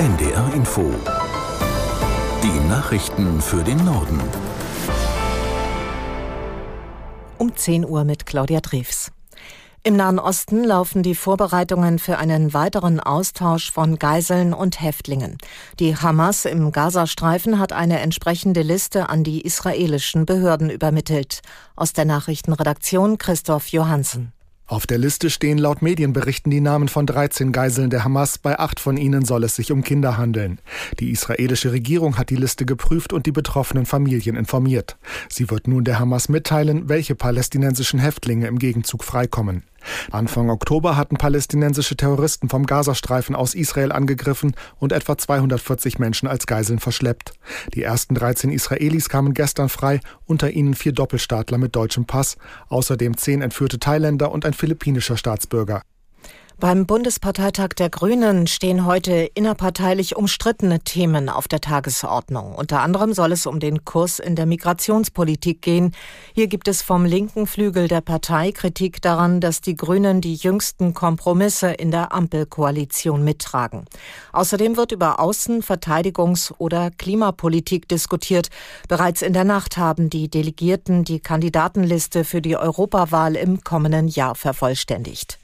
NDR Info. Die Nachrichten für den Norden. Um 10 Uhr mit Claudia Drews. Im Nahen Osten laufen die Vorbereitungen für einen weiteren Austausch von Geiseln und Häftlingen. Die Hamas im Gazastreifen hat eine entsprechende Liste an die israelischen Behörden übermittelt. Aus der Nachrichtenredaktion Christoph Johansen. Auf der Liste stehen laut Medienberichten die Namen von 13 Geiseln der Hamas. Bei acht von ihnen soll es sich um Kinder handeln. Die israelische Regierung hat die Liste geprüft und die betroffenen Familien informiert. Sie wird nun der Hamas mitteilen, welche palästinensischen Häftlinge im Gegenzug freikommen. Anfang Oktober hatten palästinensische Terroristen vom Gazastreifen aus Israel angegriffen und etwa 240 Menschen als Geiseln verschleppt. Die ersten 13 Israelis kamen gestern frei, unter ihnen vier Doppelstaatler mit deutschem Pass, außerdem zehn entführte Thailänder und ein philippinischer Staatsbürger. Beim Bundesparteitag der Grünen stehen heute innerparteilich umstrittene Themen auf der Tagesordnung. Unter anderem soll es um den Kurs in der Migrationspolitik gehen. Hier gibt es vom linken Flügel der Partei Kritik daran, dass die Grünen die jüngsten Kompromisse in der Ampelkoalition mittragen. Außerdem wird über Außen-, Verteidigungs- oder Klimapolitik diskutiert. Bereits in der Nacht haben die Delegierten die Kandidatenliste für die Europawahl im kommenden Jahr vervollständigt.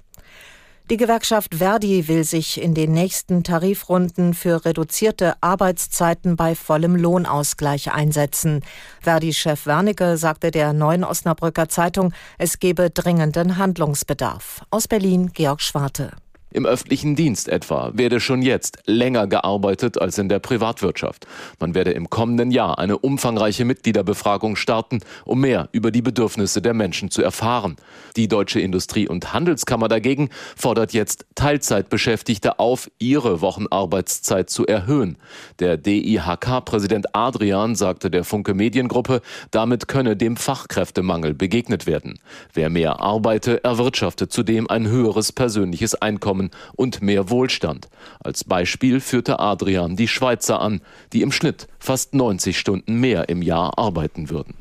Die Gewerkschaft Verdi will sich in den nächsten Tarifrunden für reduzierte Arbeitszeiten bei vollem Lohnausgleich einsetzen. Verdi-Chef Wernicke sagte der Neuen Osnabrücker Zeitung, es gebe dringenden Handlungsbedarf. Aus Berlin Georg Schwarte. Im öffentlichen Dienst etwa werde schon jetzt länger gearbeitet als in der Privatwirtschaft. Man werde im kommenden Jahr eine umfangreiche Mitgliederbefragung starten, um mehr über die Bedürfnisse der Menschen zu erfahren. Die Deutsche Industrie- und Handelskammer dagegen fordert jetzt Teilzeitbeschäftigte auf, ihre Wochenarbeitszeit zu erhöhen. Der DIHK-Präsident Adrian sagte der Funke Mediengruppe, damit könne dem Fachkräftemangel begegnet werden. Wer mehr arbeite, erwirtschafte zudem ein höheres persönliches Einkommen und mehr Wohlstand. Als Beispiel führte Adrian die Schweizer an, die im Schnitt fast 90 Stunden mehr im Jahr arbeiten würden.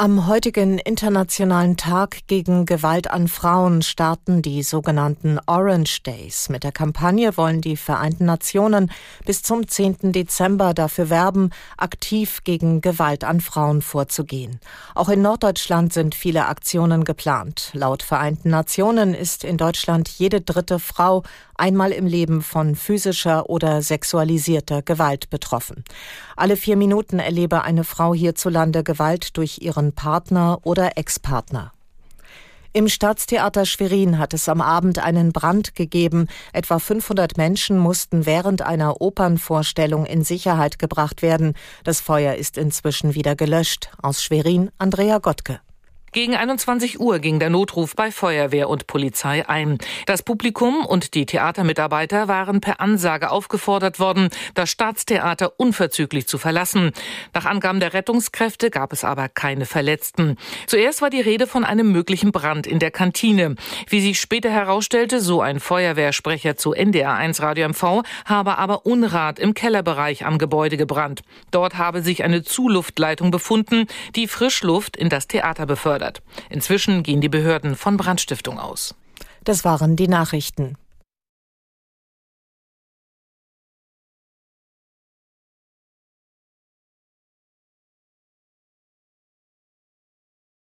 Am heutigen Internationalen Tag gegen Gewalt an Frauen starten die sogenannten Orange Days. Mit der Kampagne wollen die Vereinten Nationen bis zum 10. Dezember dafür werben, aktiv gegen Gewalt an Frauen vorzugehen. Auch in Norddeutschland sind viele Aktionen geplant. Laut Vereinten Nationen ist in Deutschland jede dritte Frau einmal im Leben von physischer oder sexualisierter Gewalt betroffen. Alle vier Minuten erlebe eine Frau hierzulande Gewalt durch ihren Partner oder Ex-Partner. Im Staatstheater Schwerin hat es am Abend einen Brand gegeben. Etwa 500 Menschen mussten während einer Opernvorstellung in Sicherheit gebracht werden. Das Feuer ist inzwischen wieder gelöscht. Aus Schwerin Andrea Gottke. Gegen 21 Uhr ging der Notruf bei Feuerwehr und Polizei ein. Das Publikum und die Theatermitarbeiter waren per Ansage aufgefordert worden, das Staatstheater unverzüglich zu verlassen. Nach Angaben der Rettungskräfte gab es aber keine Verletzten. Zuerst war die Rede von einem möglichen Brand in der Kantine. Wie sich später herausstellte, so ein Feuerwehrsprecher zu NDR1 Radio MV, habe aber Unrat im Kellerbereich am Gebäude gebrannt. Dort habe sich eine Zuluftleitung befunden, die Frischluft in das Theater befördert gefördert. Inzwischen gehen die Behörden von Brandstiftung aus. Das waren die Nachrichten.